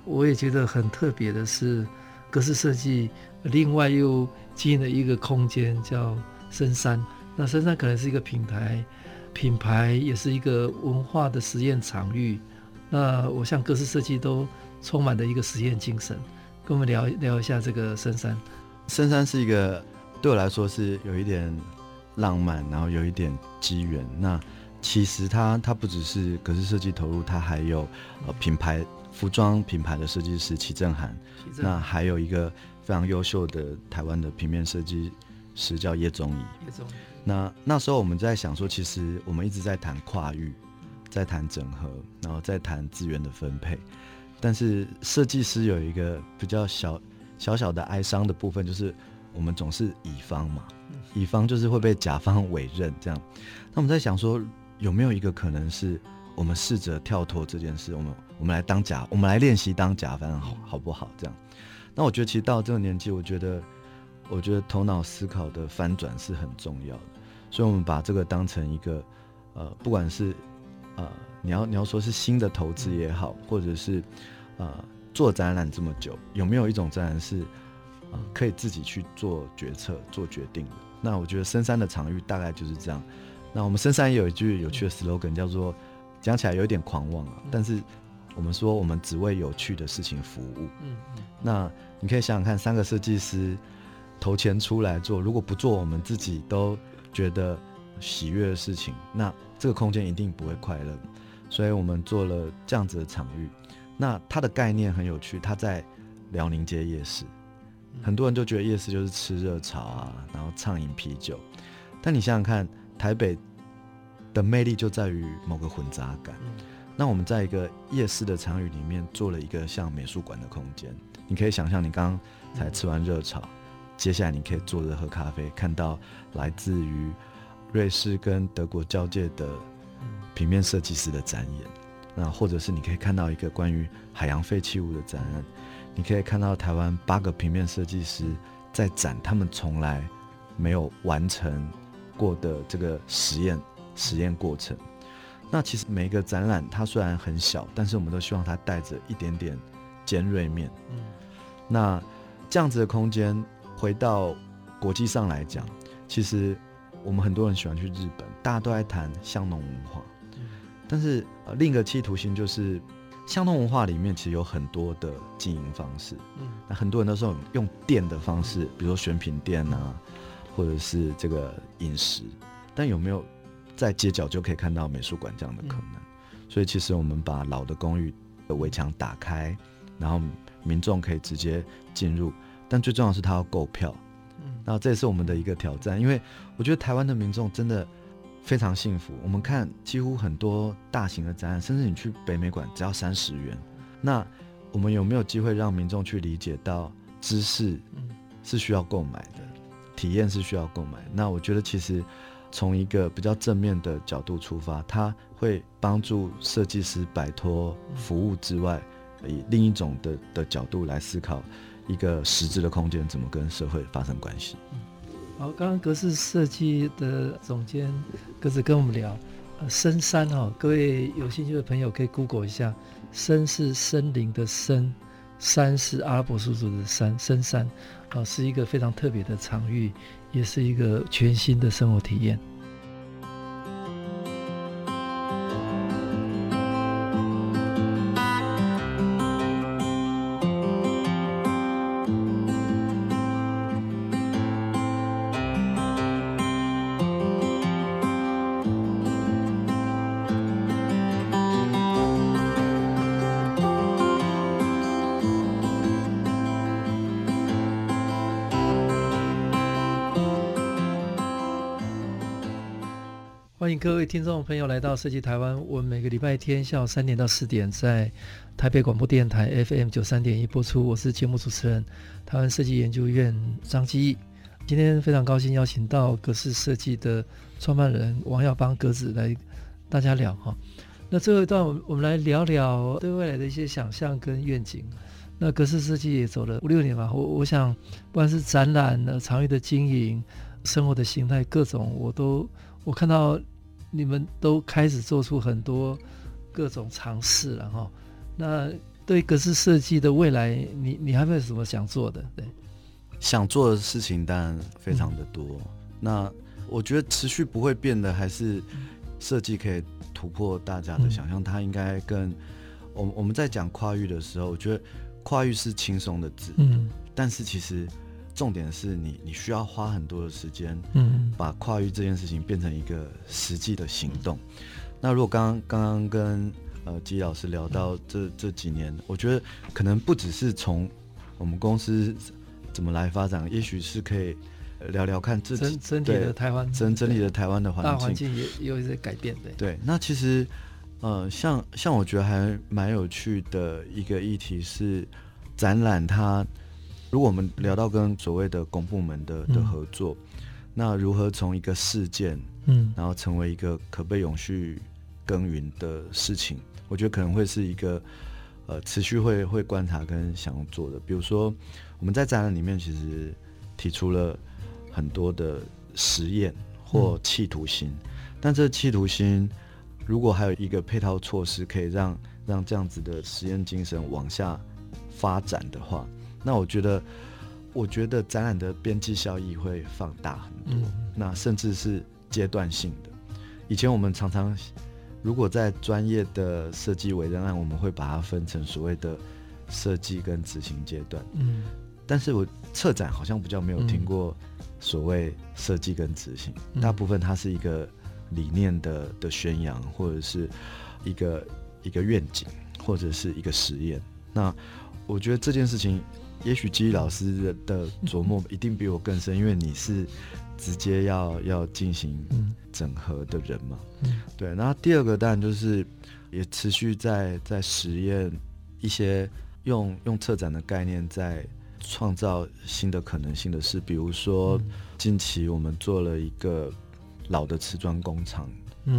我也觉得很特别的是，格式设计另外又经营了一个空间叫深山，那深山可能是一个品牌，品牌也是一个文化的实验场域。那我像格式设计都充满的一个实验精神，跟我们聊聊一下这个深山。深山是一个。对我来说是有一点浪漫，然后有一点机缘。那其实它它不只是格式设计投入，它还有呃品牌服装品牌的设计师齐正涵，那还有一个非常优秀的台湾的平面设计师叫叶宗仪。叶宗义。那那时候我们在想说，其实我们一直在谈跨域，在谈整合，然后在谈资源的分配。但是设计师有一个比较小小小的哀伤的部分，就是我们总是乙方嘛，乙方就是会被甲方委任这样。那我们在想说，有没有一个可能是我们试着跳脱这件事，我们我们来当甲，我们来练习当甲方好好不好？这样。那我觉得其实到这个年纪，我觉得我觉得头脑思考的翻转是很重要的。所以，我们把这个当成一个呃，不管是呃，你要你要说是新的投资也好，或者是。呃，做展览这么久，有没有一种展览是，呃，可以自己去做决策、做决定的？那我觉得深山的场域大概就是这样。那我们深山也有一句有趣的 slogan，叫做讲起来有点狂妄啊，但是我们说我们只为有趣的事情服务。嗯，那你可以想想看，三个设计师投钱出来做，如果不做我们自己都觉得喜悦的事情，那这个空间一定不会快乐。所以我们做了这样子的场域。那它的概念很有趣，它在辽宁街夜市，很多人就觉得夜市就是吃热炒啊，然后畅饮啤酒。但你想想看，台北的魅力就在于某个混杂感。那我们在一个夜市的场域里面做了一个像美术馆的空间，你可以想象，你刚刚才吃完热炒，接下来你可以坐着喝咖啡，看到来自于瑞士跟德国交界的平面设计师的展演。那或者是你可以看到一个关于海洋废弃物的展览，你可以看到台湾八个平面设计师在展他们从来没有完成过的这个实验实验过程。那其实每一个展览它虽然很小，但是我们都希望它带着一点点尖锐面。嗯，那这样子的空间回到国际上来讲，其实我们很多人喜欢去日本，大家都在谈巷弄文化。但是呃，另一个企图心就是，巷弄文化里面其实有很多的经营方式。嗯，那很多人都是用店的方式，比如说选品店啊，或者是这个饮食。但有没有在街角就可以看到美术馆这样的可能？所以其实我们把老的公寓的围墙打开，然后民众可以直接进入。但最重要的是他要购票。嗯，那这也是我们的一个挑战，因为我觉得台湾的民众真的。非常幸福。我们看几乎很多大型的展览，甚至你去北美馆只要三十元。那我们有没有机会让民众去理解到知识是需要购买的，体验是需要购买？那我觉得其实从一个比较正面的角度出发，它会帮助设计师摆脱服务之外，以另一种的的角度来思考一个实质的空间怎么跟社会发生关系。好，刚刚格式设计的总监格子跟我们聊，呃，深山哦，各位有兴趣的朋友可以 Google 一下，深是森林的森，山是阿拉伯数字的山，深山，啊，是一个非常特别的场域，也是一个全新的生活体验。听众朋友来到设计台湾。我每个礼拜天下午三点到四点在台北广播电台 FM 九三点一播出。我是节目主持人台湾设计研究院张基义。今天非常高兴邀请到格式设计的创办人王耀邦格子来大家聊哈。那最后一段，我们我们来聊聊对未来的一些想象跟愿景。那格式设计也走了五六年吧，我我想不管是展览、场域的经营、生活的形态各种，我都我看到。你们都开始做出很多各种尝试了哈。那对格式设计的未来，你你还有没有什么想做的？对，想做的事情当然非常的多。嗯、那我觉得持续不会变的，还是设计可以突破大家的想象。嗯、它应该跟我我们在讲跨域的时候，我觉得跨域是轻松的字，嗯，但是其实重点是你你需要花很多的时间，嗯，把跨域这件事情变成一个实际的行动。那如果刚刚刚刚跟呃吉老师聊到这这几年，我觉得可能不只是从我们公司怎么来发展，也许是可以聊聊看自己整整体的台湾整整体的台湾的环境，大环境也有一些改变，对对。那其实呃，像像我觉得还蛮有趣的一个议题是展览它。如果我们聊到跟所谓的公部门的的合作，嗯、那如何从一个事件，嗯，然后成为一个可被永续耕耘的事情，我觉得可能会是一个呃持续会会观察跟想要做的。比如说我们在展览里面其实提出了很多的实验或企图心，嗯、但这企图心如果还有一个配套措施，可以让让这样子的实验精神往下发展的话。那我觉得，我觉得展览的边际效益会放大很多，嗯、那甚至是阶段性的。以前我们常常，如果在专业的设计委任案，我们会把它分成所谓的设计跟执行阶段。嗯，但是我策展好像比较没有听过所谓设计跟执行，嗯、大部分它是一个理念的的宣扬，或者是一个一个愿景，或者是一个实验。那我觉得这件事情。也许基老师的琢磨一定比我更深，因为你是直接要要进行整合的人嘛。对。然后第二个当然就是也持续在在实验一些用用策展的概念在创造新的可能性的事，比如说近期我们做了一个老的瓷砖工厂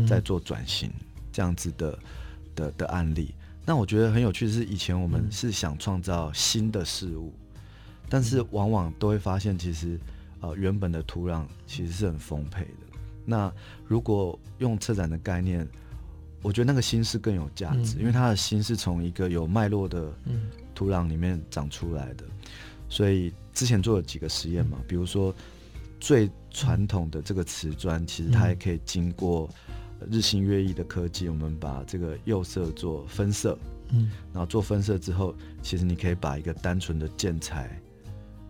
在做转型这样子的的的案例。那我觉得很有趣的是，以前我们是想创造新的事物，但是往往都会发现，其实呃原本的土壤其实是很丰沛的。那如果用策展的概念，我觉得那个心是更有价值，因为他的心是从一个有脉络的土壤里面长出来的。所以之前做了几个实验嘛，比如说最传统的这个瓷砖，其实它也可以经过。日新月异的科技，我们把这个釉色做分色，嗯，然后做分色之后，其实你可以把一个单纯的建材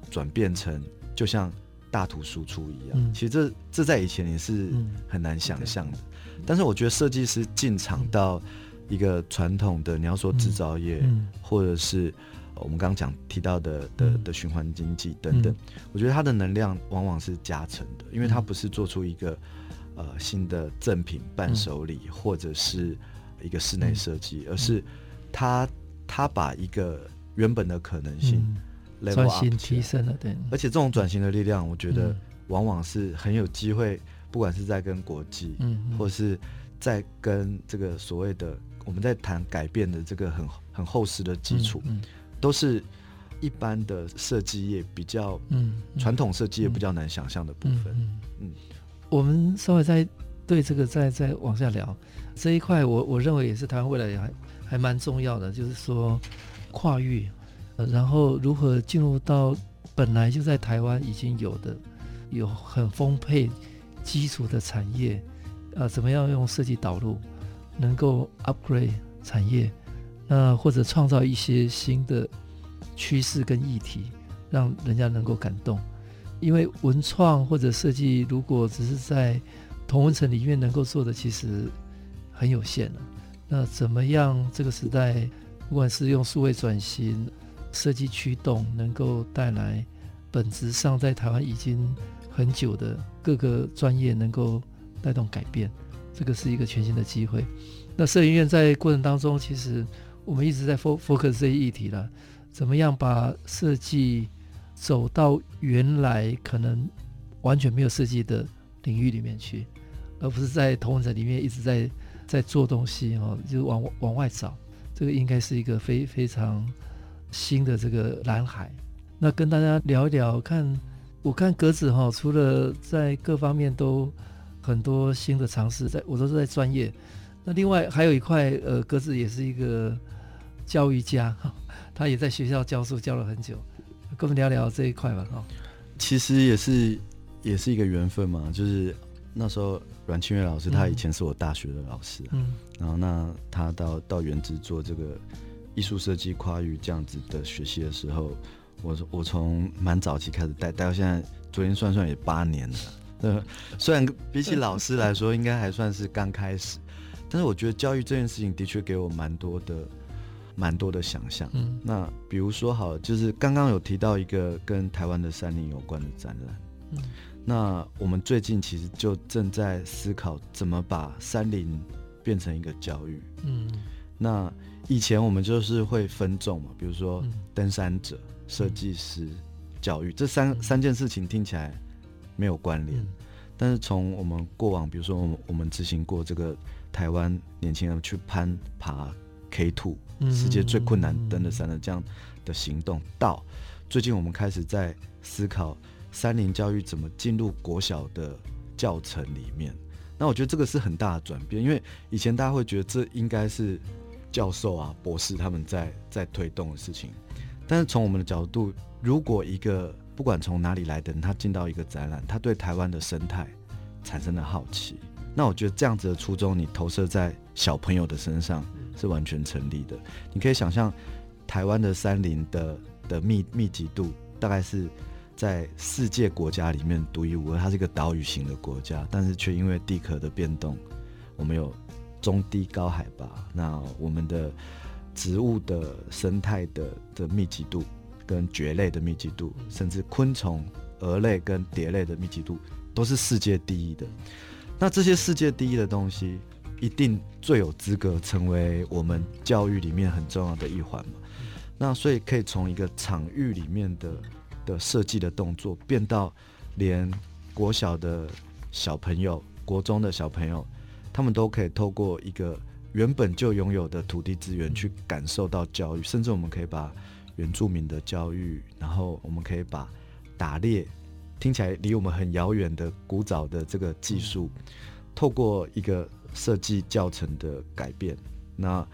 转变成就像大图输出一样。嗯、其实这这在以前也是很难想象的。嗯、但是我觉得设计师进场到一个传统的，你要说制造业，嗯、或者是我们刚刚讲提到的的的循环经济等等，嗯、我觉得它的能量往往是加成的，因为它不是做出一个。呃，新的赠品伴手礼，嗯、或者是一个室内设计，嗯、而是他他把一个原本的可能性转型、嗯、提升了，对。而且这种转型的力量，我觉得往往是很有机会，不管是在跟国际，嗯，或是在跟这个所谓的我们在谈改变的这个很很厚实的基础，嗯，嗯。都是一般的设计业比较，嗯，传统设计业比较难想象的部分，嗯。嗯。嗯我们稍微再对这个再再往下聊这一块我，我认为也是台湾未来还还蛮重要的，就是说跨域，然后如何进入到本来就在台湾已经有的有很丰沛基础的产业，呃，怎么样用设计导入，能够 upgrade 产业，呃，或者创造一些新的趋势跟议题，让人家能够感动。因为文创或者设计，如果只是在同温层里面能够做的，其实很有限了。那怎么样这个时代，不管是用数位转型、设计驱动，能够带来本质上在台湾已经很久的各个专业能够带动改变，这个是一个全新的机会。那摄影院在过程当中，其实我们一直在 focus 这些议题了，怎么样把设计走到原来可能完全没有设计的领域里面去，而不是在同温层里面一直在在做东西哈，就是往往外找，这个应该是一个非非常新的这个蓝海。那跟大家聊一聊，看我看格子哈，除了在各方面都很多新的尝试，在我都是在专业。那另外还有一块，呃，格子也是一个教育家哈，他也在学校教书教了很久。跟我们聊聊这一块吧，哦。其实也是也是一个缘分嘛，就是那时候阮清月老师，他以前是我大学的老师，嗯，然后那他到到原子做这个艺术设计跨域这样子的学习的时候，我我从蛮早期开始带，带到现在，昨天算算也八年了。呃，虽然比起老师来说，应该还算是刚开始，但是我觉得教育这件事情的确给我蛮多的、蛮多的想象。嗯，那比如说好，就是刚刚有提到一个跟台湾的山林有关的展览。嗯，那我们最近其实就正在思考怎么把山林变成一个教育。嗯，那以前我们就是会分众嘛，比如说登山者、设计师、教育这三三件事情听起来没有关联，但是从我们过往，比如说我们我们执行过这个台湾年轻人去攀爬 K2，世界最困难登的山的这样的行动，到最近我们开始在思考山林教育怎么进入国小的教程里面。那我觉得这个是很大的转变，因为以前大家会觉得这应该是教授啊、博士他们在在推动的事情，但是从我们的角度，如果一个不管从哪里来的人，他进到一个展览，他对台湾的生态产生了好奇，那我觉得这样子的初衷，你投射在小朋友的身上是完全成立的。你可以想象，台湾的山林的的密密集度，大概是在世界国家里面独一无二。它是一个岛屿型的国家，但是却因为地壳的变动，我们有中低高海拔，那我们的植物的生态的的密集度。跟蕨类的密集度，甚至昆虫、蛾类跟蝶类的密集度，都是世界第一的。那这些世界第一的东西，一定最有资格成为我们教育里面很重要的一环嘛。那所以可以从一个场域里面的的设计的动作，变到连国小的小朋友、国中的小朋友，他们都可以透过一个原本就拥有的土地资源去感受到教育，甚至我们可以把。原住民的教育，然后我们可以把打猎听起来离我们很遥远的古早的这个技术，透过一个设计教程的改变，那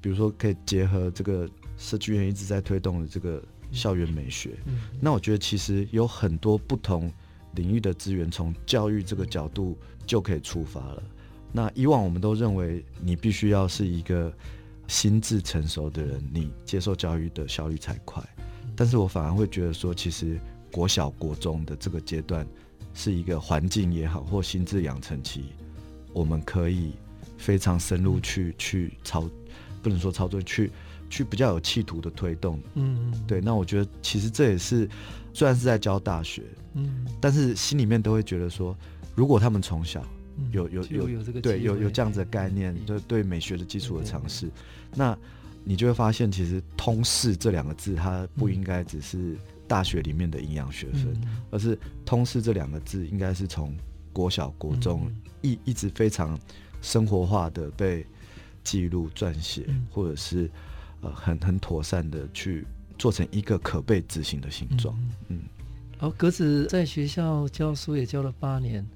比如说可以结合这个设计院一直在推动的这个校园美学，那我觉得其实有很多不同领域的资源从教育这个角度就可以出发了。那以往我们都认为你必须要是一个。心智成熟的人，你接受教育的效率才快。但是我反而会觉得说，其实国小、国中的这个阶段，是一个环境也好，或心智养成期，我们可以非常深入去去操，不能说操作，去去比较有企图的推动。嗯嗯，对。那我觉得其实这也是，虽然是在教大学，嗯，但是心里面都会觉得说，如果他们从小。有有有，有这个对有有这样子的概念，对对美学的基础的尝试，那你就会发现，其实通识这两个字，它不应该只是大学里面的营养学分，而是通识这两个字，应该是从国小国中一一直非常生活化的被记录撰写，或者是呃很很妥善的去做成一个可被执行的形状。嗯，好，格子在学校教书也教了八年。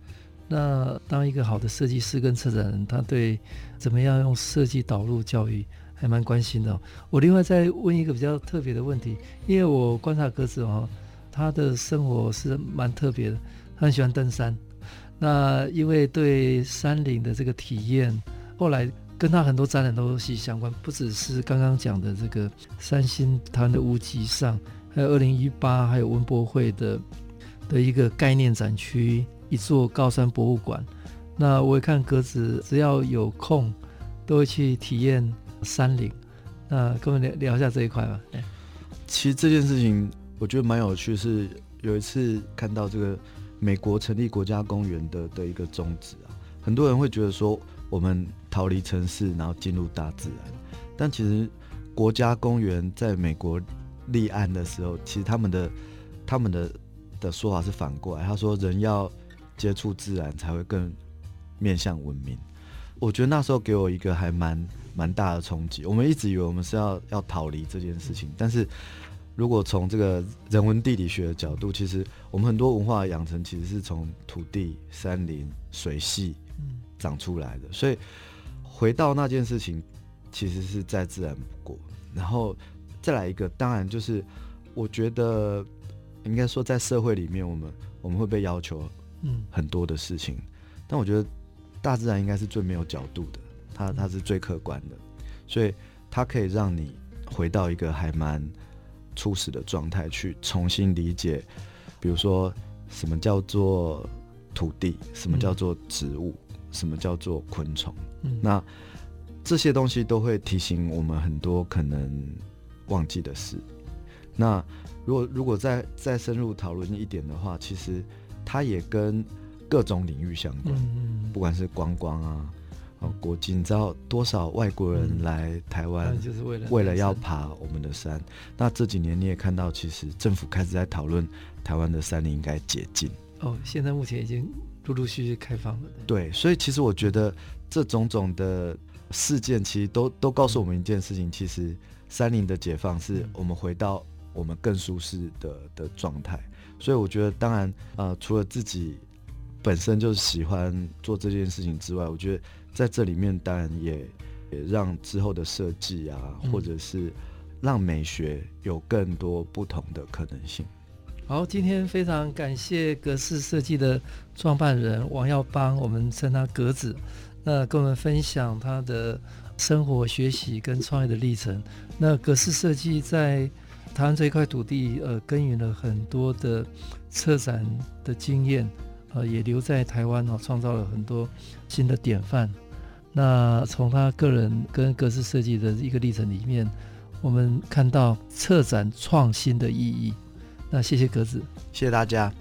那当一个好的设计师跟策展人，他对怎么样用设计导入教育还蛮关心的哦。我另外再问一个比较特别的问题，因为我观察格子哦，他的生活是蛮特别的，他很喜欢登山。那因为对山林的这个体验，后来跟他很多展览都息息相关，不只是刚刚讲的这个三星台湾的屋脊上，还有二零一八还有文博会的的一个概念展区。一座高山博物馆，那我也看格子，只要有空都会去体验山林。那跟我们聊聊一下这一块吧。其实这件事情我觉得蛮有趣，是有一次看到这个美国成立国家公园的的一个宗旨啊，很多人会觉得说我们逃离城市，然后进入大自然。但其实国家公园在美国立案的时候，其实他们的他们的的说法是反过来，他说人要。接触自然才会更面向文明。我觉得那时候给我一个还蛮蛮大的冲击。我们一直以为我们是要要逃离这件事情，但是如果从这个人文地理学的角度，其实我们很多文化养成其实是从土地、山林、水系长出来的。所以回到那件事情，其实是再自然不过。然后再来一个，当然就是我觉得应该说在社会里面，我们我们会被要求。嗯，很多的事情，但我觉得大自然应该是最没有角度的，它它是最客观的，所以它可以让你回到一个还蛮初始的状态去重新理解，比如说什么叫做土地，什么叫做植物，嗯、什么叫做昆虫。嗯、那这些东西都会提醒我们很多可能忘记的事。那如果如果再再深入讨论一点的话，其实它也跟各种领域相关，嗯、不管是观光啊。国际，你知道多少外国人来台湾，嗯，就是为了为了要爬我们的山。那这几年你也看到，其实政府开始在讨论台湾的山林应该解禁。哦，现在目前已经陆陆续续开放了。对，所以其实我觉得这种种的事件，其实都都告诉我们一件事情：其实山林的解放是我们回到我们更舒适的的状态。所以我觉得，当然，呃，除了自己本身就是喜欢做这件事情之外，我觉得。在这里面，当然也也让之后的设计啊，或者是让美学有更多不同的可能性。好，今天非常感谢格式设计的创办人王耀邦，我们称他格子，那跟我们分享他的生活、学习跟创业的历程。那格式设计在台湾这一块土地，呃，耕耘了很多的策展的经验，呃，也留在台湾哦，创造了很多新的典范。那从他个人跟格式设计的一个历程里面，我们看到策展创新的意义。那谢谢格子，谢谢大家。